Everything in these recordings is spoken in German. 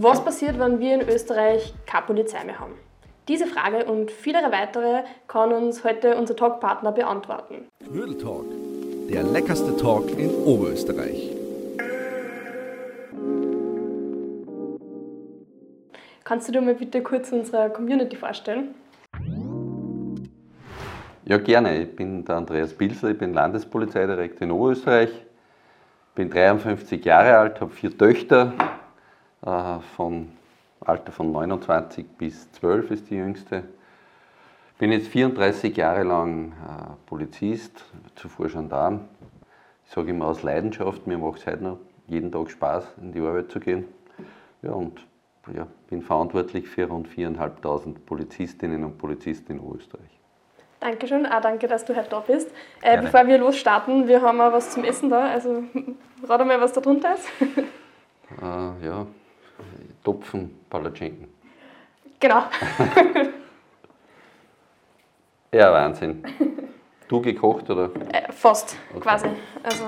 Was passiert, wenn wir in Österreich keine Polizei mehr haben? Diese Frage und viele weitere kann uns heute unser Talkpartner beantworten. Knödel Talk, der leckerste Talk in Oberösterreich. Kannst du dir mal bitte kurz unsere Community vorstellen? Ja, gerne. Ich bin der Andreas Pilsler, ich bin Landespolizeidirektor in Oberösterreich, bin 53 Jahre alt, habe vier Töchter, äh, von Alter von 29 bis 12 ist die jüngste. Bin jetzt 34 Jahre lang äh, Polizist, zuvor Gendarm. Ich sage immer aus Leidenschaft, mir macht es heute noch jeden Tag Spaß, in die Arbeit zu gehen. Ja, und ja, bin verantwortlich für rund 4.500 Polizistinnen und Polizisten in Österreich. Dankeschön, auch danke, dass du heute da bist. Äh, bevor wir losstarten, wir haben auch was zum Essen da, also rat mal, was da drunter ist. Äh, ja, Topfen Palatschinken. Genau. ja, Wahnsinn. Du gekocht oder? Äh, fast, okay. quasi. Also,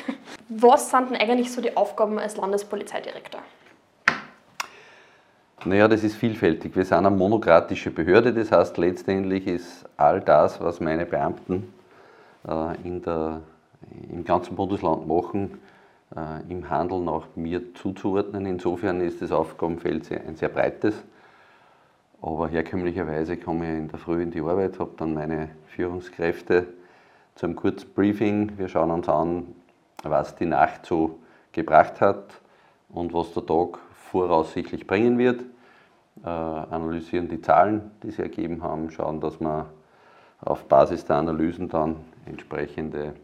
was sind denn eigentlich so die Aufgaben als Landespolizeidirektor? Naja, das ist vielfältig. Wir sind eine monokratische Behörde, das heißt letztendlich ist all das, was meine Beamten äh, in der, im ganzen Bundesland machen, im Handeln auch mir zuzuordnen. Insofern ist das Aufgabenfeld ein sehr breites. Aber herkömmlicherweise komme ich in der Früh in die Arbeit, habe dann meine Führungskräfte zu einem kurzen Briefing. Wir schauen uns an, was die Nacht so gebracht hat und was der Tag voraussichtlich bringen wird äh, analysieren die Zahlen, die sie ergeben haben, schauen, dass wir auf Basis der Analysen dann entsprechende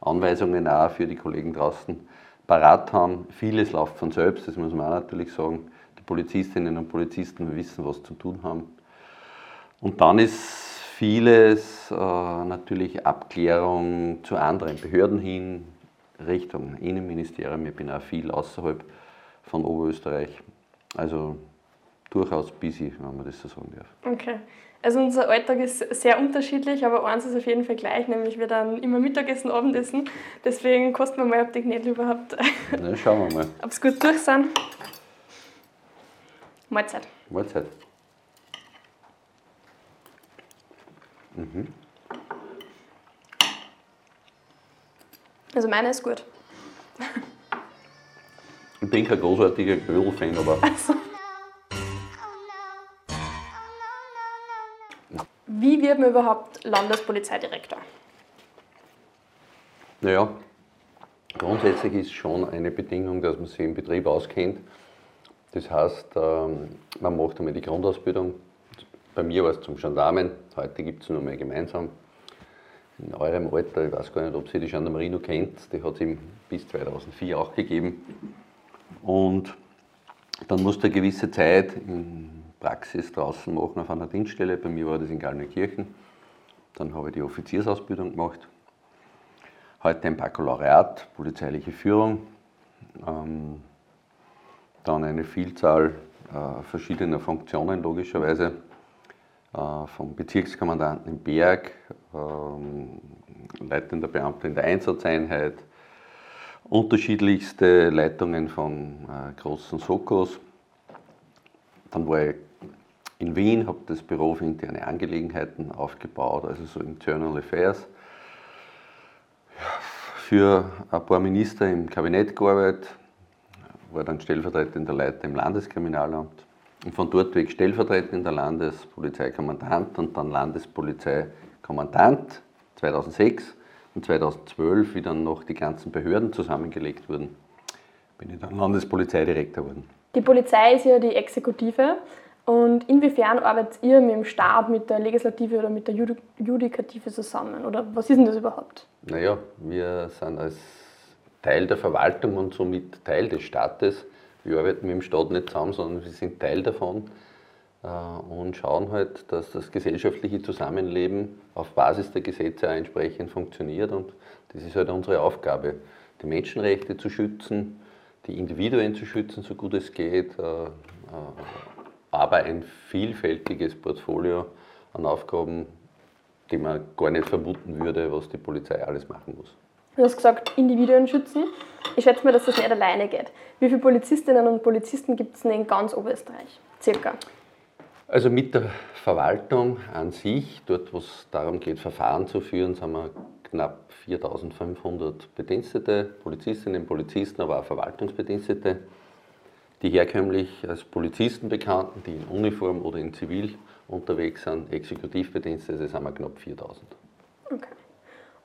Anweisungen auch für die Kollegen draußen parat haben. Vieles läuft von selbst, das muss man auch natürlich sagen. Die Polizistinnen und Polizisten wissen, was zu tun haben. Und dann ist vieles äh, natürlich Abklärung zu anderen Behörden hin, Richtung Innenministerium. Ich bin auch viel außerhalb von Oberösterreich. Also durchaus busy, wenn man das so sagen darf. Okay. Also unser Alltag ist sehr unterschiedlich, aber eins ist auf jeden Fall gleich, nämlich wir dann immer Mittagessen, Abendessen. Deswegen kosten wir mal, ob die Gnädel überhaupt, Na, schauen wir mal. ob es gut durch sind. Mahlzeit. Mahlzeit. Mhm. Also meine ist gut. Ich bin kein großartiger Knödel-Fan, aber Also. Wie wird man überhaupt Landespolizeidirektor? Naja, grundsätzlich ist schon eine Bedingung, dass man sich im Betrieb auskennt. Das heißt, ähm, man macht einmal die Grundausbildung. Bei mir war es zum Gendarmen, heute gibt es nur mehr gemeinsam. In eurem Alter, ich weiß gar nicht, ob Sie die Gendarmerie noch kennt, die hat es bis 2004 auch gegeben. Und dann musste eine gewisse Zeit in Praxis draußen machen auf einer Dienststelle. Bei mir war das in Gallneukirchen. Dann habe ich die Offiziersausbildung gemacht. Heute ein Baccalaureat, polizeiliche Führung. Ähm, dann eine Vielzahl äh, verschiedener Funktionen, logischerweise. Äh, vom Bezirkskommandanten im Berg, ähm, leitender Beamter in der Einsatzeinheit, unterschiedlichste Leitungen von äh, großen Sokos. Dann war ich in Wien, habe das Büro für interne Angelegenheiten aufgebaut, also so Internal Affairs. Für ein paar Minister im Kabinett gearbeitet, war dann stellvertretender Leiter im Landeskriminalamt und von dort weg stellvertretender Landespolizeikommandant und dann Landespolizeikommandant 2006 und 2012, wie dann noch die ganzen Behörden zusammengelegt wurden, bin ich dann Landespolizeidirektor geworden. Die Polizei ist ja die Exekutive. Und inwiefern arbeitet ihr mit dem Staat, mit der Legislative oder mit der Judikative zusammen? Oder was ist denn das überhaupt? Naja, wir sind als Teil der Verwaltung und somit Teil des Staates. Wir arbeiten mit dem Staat nicht zusammen, sondern wir sind Teil davon äh, und schauen halt, dass das gesellschaftliche Zusammenleben auf Basis der Gesetze auch entsprechend funktioniert. Und das ist halt unsere Aufgabe, die Menschenrechte zu schützen, die Individuen zu schützen, so gut es geht, äh, äh, aber ein vielfältiges Portfolio an Aufgaben, die man gar nicht vermuten würde, was die Polizei alles machen muss. Du hast gesagt, Individuen schützen. Ich schätze mir, dass das nicht alleine geht. Wie viele Polizistinnen und Polizisten gibt es denn in ganz Oberösterreich? Circa. Also mit der Verwaltung an sich, dort wo es darum geht, Verfahren zu führen, sind wir knapp 4500 Bedienstete, Polizistinnen, Polizisten, aber auch Verwaltungsbedienstete, die herkömmlich als Polizisten bekannten, die in Uniform oder in Zivil unterwegs sind, Exekutivbedienstete, sind wir knapp 4000. Okay.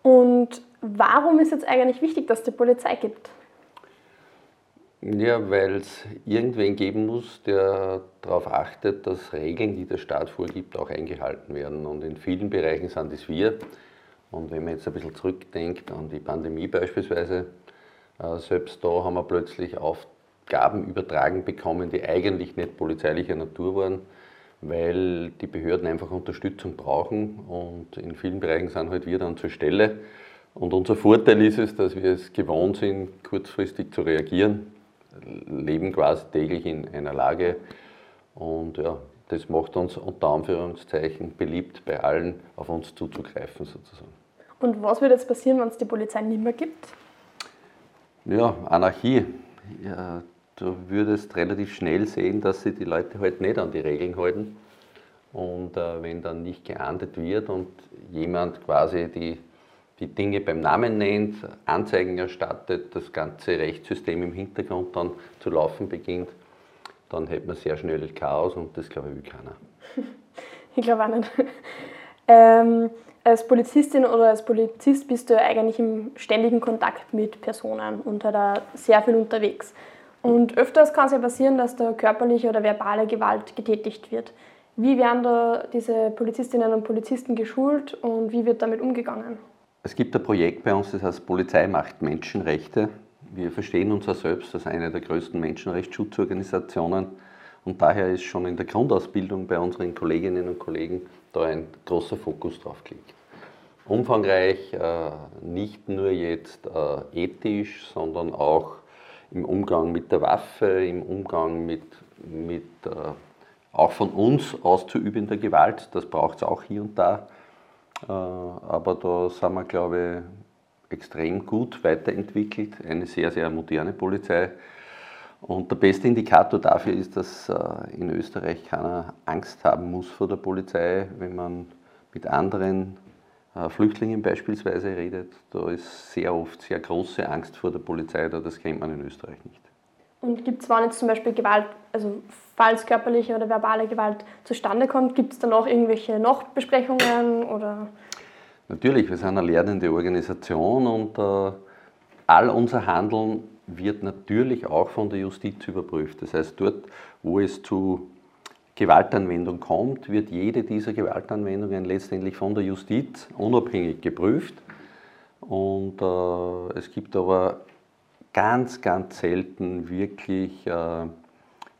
Und warum ist jetzt eigentlich wichtig, dass es die Polizei gibt? Ja, weil es irgendwen geben muss, der darauf achtet, dass Regeln, die der Staat vorgibt, auch eingehalten werden. Und in vielen Bereichen sind es wir. Und wenn man jetzt ein bisschen zurückdenkt an die Pandemie beispielsweise, äh, selbst da haben wir plötzlich Aufgaben übertragen bekommen, die eigentlich nicht polizeilicher Natur waren, weil die Behörden einfach Unterstützung brauchen. Und in vielen Bereichen sind halt wir dann zur Stelle. Und unser Vorteil ist es, dass wir es gewohnt sind, kurzfristig zu reagieren leben quasi täglich in einer Lage und ja, das macht uns unter Anführungszeichen beliebt, bei allen auf uns zuzugreifen sozusagen. Und was wird jetzt passieren, wenn es die Polizei nicht mehr gibt? Ja, Anarchie. Ja, du würdest relativ schnell sehen, dass sich die Leute halt nicht an die Regeln halten. Und äh, wenn dann nicht geahndet wird und jemand quasi die die Dinge beim Namen nennt, Anzeigen erstattet, das ganze Rechtssystem im Hintergrund dann zu laufen beginnt, dann hätte man sehr schnell Chaos und das glaube ich will keiner. Ich glaube auch nicht. Ähm, als Polizistin oder als Polizist bist du eigentlich im ständigen Kontakt mit Personen und halt sehr viel unterwegs. Und öfters kann es ja passieren, dass da körperliche oder verbale Gewalt getätigt wird. Wie werden da diese Polizistinnen und Polizisten geschult und wie wird damit umgegangen? Es gibt ein Projekt bei uns, das heißt Polizei macht Menschenrechte. Wir verstehen uns ja selbst als eine der größten Menschenrechtsschutzorganisationen und daher ist schon in der Grundausbildung bei unseren Kolleginnen und Kollegen da ein großer Fokus drauf gelegt. Umfangreich, äh, nicht nur jetzt äh, ethisch, sondern auch im Umgang mit der Waffe, im Umgang mit, mit äh, auch von uns auszuübender Gewalt, das braucht es auch hier und da. Äh, aber da sind wir, glaube ich, extrem gut weiterentwickelt. Eine sehr, sehr moderne Polizei. Und der beste Indikator dafür ist, dass äh, in Österreich keiner Angst haben muss vor der Polizei, wenn man mit anderen Flüchtlingen beispielsweise redet. Da ist sehr oft sehr große Angst vor der Polizei, da das kennt man in Österreich nicht. Und gibt es, wann jetzt zum Beispiel Gewalt, also falls körperliche oder verbale Gewalt zustande kommt, gibt es dann auch irgendwelche Nachbesprechungen oder? Natürlich, wir sind eine lernende Organisation und äh, all unser Handeln wird natürlich auch von der Justiz überprüft. Das heißt, dort, wo es zu Gewaltanwendung kommt, wird jede dieser Gewaltanwendungen letztendlich von der Justiz unabhängig geprüft. Und äh, es gibt aber ganz, ganz selten wirklich äh,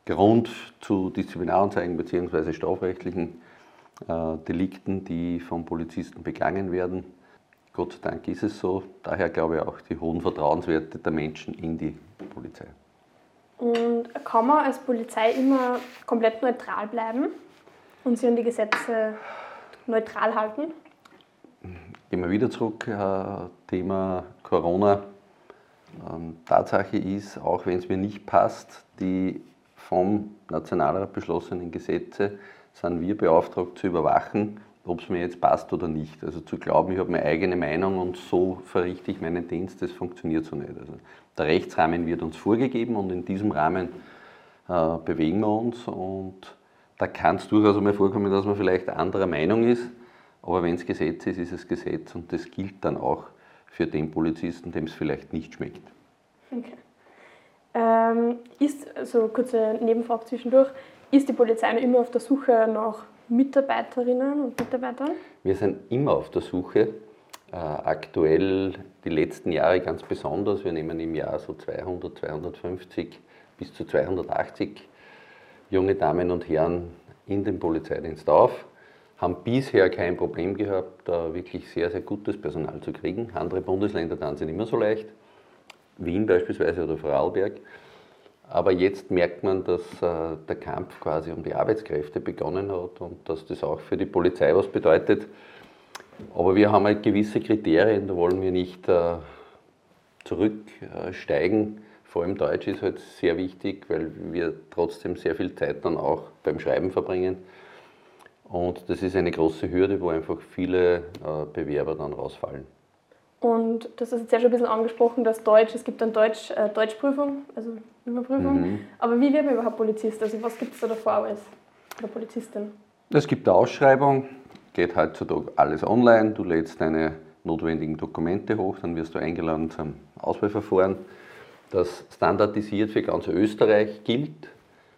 Grund zu Disziplinaranzeigen bzw. strafrechtlichen äh, Delikten, die vom Polizisten begangen werden. Gott sei Dank ist es so. Daher glaube ich auch die hohen Vertrauenswerte der Menschen in die Polizei. Und kann man als Polizei immer komplett neutral bleiben und sich an die Gesetze neutral halten? Gehen wir wieder zurück, äh, Thema Corona. Ähm, Tatsache ist, auch wenn es mir nicht passt, die vom Nationalrat beschlossenen Gesetze sind wir beauftragt zu überwachen, ob es mir jetzt passt oder nicht. Also zu glauben, ich habe meine eigene Meinung und so verrichte ich meinen Dienst, das funktioniert so nicht. Also der Rechtsrahmen wird uns vorgegeben und in diesem Rahmen äh, bewegen wir uns und da kann es durchaus einmal vorkommen, dass man vielleicht anderer Meinung ist, aber wenn es Gesetz ist, ist es Gesetz und das gilt dann auch für den Polizisten, dem es vielleicht nicht schmeckt. Okay. Ähm, ist, also kurze Nebenfrage zwischendurch, ist die Polizei immer auf der Suche nach Mitarbeiterinnen und Mitarbeitern? Wir sind immer auf der Suche. Äh, aktuell die letzten Jahre ganz besonders. Wir nehmen im Jahr so 200, 250 bis zu 280 junge Damen und Herren in den Polizeidienst auf haben bisher kein Problem gehabt, da wirklich sehr, sehr gutes Personal zu kriegen. Andere Bundesländer dann sind immer so leicht, Wien beispielsweise oder Vorarlberg. Aber jetzt merkt man, dass äh, der Kampf quasi um die Arbeitskräfte begonnen hat und dass das auch für die Polizei was bedeutet. Aber wir haben halt gewisse Kriterien, da wollen wir nicht äh, zurücksteigen. Vor allem Deutsch ist halt sehr wichtig, weil wir trotzdem sehr viel Zeit dann auch beim Schreiben verbringen. Und das ist eine große Hürde, wo einfach viele äh, Bewerber dann rausfallen. Und das ist jetzt ja schon ein bisschen angesprochen, dass Deutsch, es gibt dann Deutsch, äh, Deutschprüfung, also Überprüfung. Mhm. Aber wie wird man überhaupt Polizist? Also was gibt es da davor als oder Polizistin? Es gibt eine Ausschreibung, geht heutzutage alles online. Du lädst deine notwendigen Dokumente hoch, dann wirst du eingeladen zum Auswahlverfahren, das standardisiert für ganz Österreich gilt.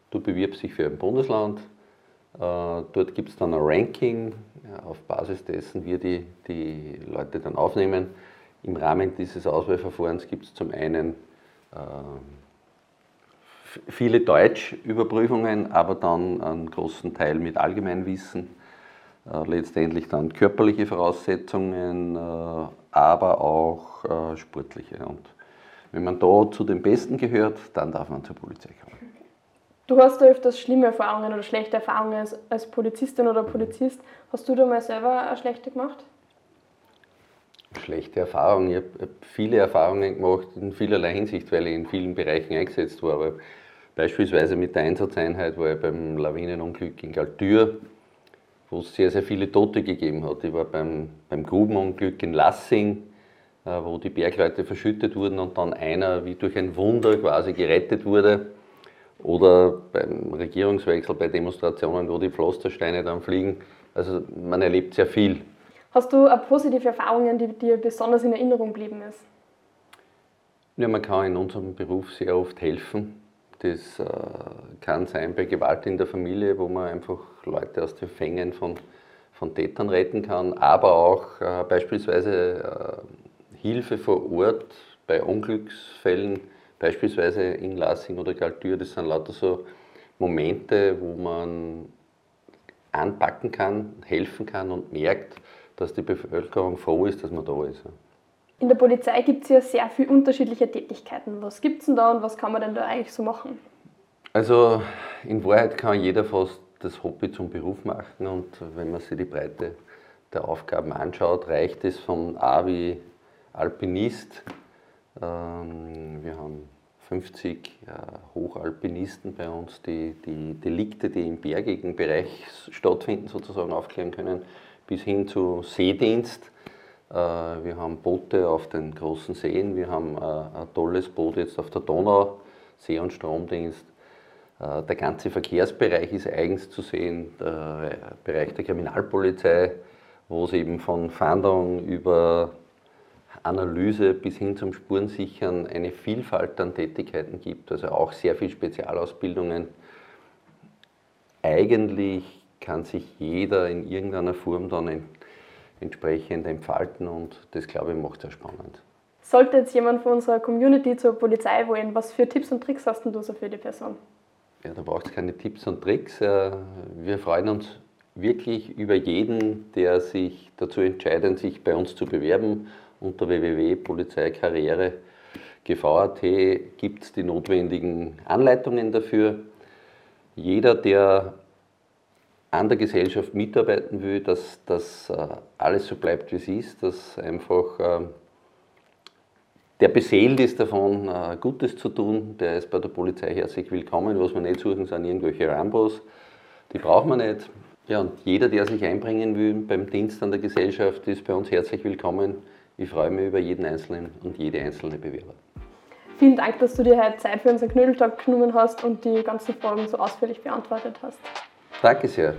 Du bewirbst dich für ein Bundesland, äh, dort gibt es dann ein Ranking, auf Basis dessen wir die, die Leute dann aufnehmen. Im Rahmen dieses Auswahlverfahrens gibt es zum einen äh, viele Deutschüberprüfungen, aber dann einen großen Teil mit Allgemeinwissen, äh, letztendlich dann körperliche Voraussetzungen, aber auch sportliche. Und wenn man da zu den Besten gehört, dann darf man zur Polizei kommen. Du hast ja öfters schlimme Erfahrungen oder schlechte Erfahrungen als, als Polizistin oder Polizist. Hast du da mal selber eine schlechte gemacht? Schlechte Erfahrungen. Ich habe viele Erfahrungen gemacht in vielerlei Hinsicht, weil ich in vielen Bereichen eingesetzt war. Aber beispielsweise mit der Einsatzeinheit war ich beim Lawinenunglück in Galtür, wo es sehr, sehr viele Tote gegeben hat. Ich war beim, beim Grubenunglück in Lassing, äh, wo die Bergleute verschüttet wurden und dann einer wie durch ein Wunder quasi gerettet wurde. Oder beim Regierungswechsel, bei Demonstrationen, wo die Pflastersteine dann fliegen. Also man erlebt sehr viel. Hast du eine positive Erfahrungen, die dir besonders in Erinnerung geblieben ist? Ja, man kann in unserem Beruf sehr oft helfen. Das äh, kann sein bei Gewalt in der Familie, wo man einfach Leute aus den Fängen von, von Tätern retten kann, aber auch äh, beispielsweise äh, Hilfe vor Ort bei Unglücksfällen beispielsweise in Lassing oder Galtür, das sind lauter so Momente, wo man anpacken kann, helfen kann und merkt, dass die Bevölkerung froh ist, dass man da ist. In der Polizei gibt es ja sehr viele unterschiedliche Tätigkeiten. Was gibt es denn da und was kann man denn da eigentlich so machen? Also in Wahrheit kann jeder fast das Hobby zum Beruf machen und wenn man sich die Breite der Aufgaben anschaut, reicht es von A wie Alpinist ähm, wir haben 50 äh, Hochalpinisten bei uns, die die Delikte, die im bergigen Bereich stattfinden, sozusagen aufklären können, bis hin zu Seedienst. Äh, wir haben Boote auf den großen Seen, wir haben äh, ein tolles Boot jetzt auf der Donau, See- und Stromdienst. Der ganze Verkehrsbereich ist eigens zu sehen, der Bereich der Kriminalpolizei, wo es eben von Fahndung über Analyse bis hin zum Spurensichern eine Vielfalt an Tätigkeiten gibt, also auch sehr viel Spezialausbildungen. Eigentlich kann sich jeder in irgendeiner Form dann entsprechend entfalten und das, glaube ich, macht es sehr spannend. Sollte jetzt jemand von unserer Community zur Polizei wollen, was für Tipps und Tricks hast du so für die Person? Ja, da braucht es keine Tipps und Tricks. Äh, wir freuen uns wirklich über jeden, der sich dazu entscheidet, sich bei uns zu bewerben unter www.polizeikarriere.gv.at gibt es die notwendigen Anleitungen dafür. Jeder, der an der Gesellschaft mitarbeiten will, dass das äh, alles so bleibt, wie es ist, dass einfach äh, der beseelt ist davon, äh, Gutes zu tun, der ist bei der Polizei herzlich willkommen. Was wir nicht suchen, sind irgendwelche Rambos. Die braucht man nicht. Ja, und jeder, der sich einbringen will beim Dienst an der Gesellschaft, ist bei uns herzlich willkommen. Ich freue mich über jeden Einzelnen und jede einzelne Bewerber. Vielen Dank, dass du dir heute Zeit für unseren Knödeltalk genommen hast und die ganzen Fragen so ausführlich beantwortet hast. Danke sehr.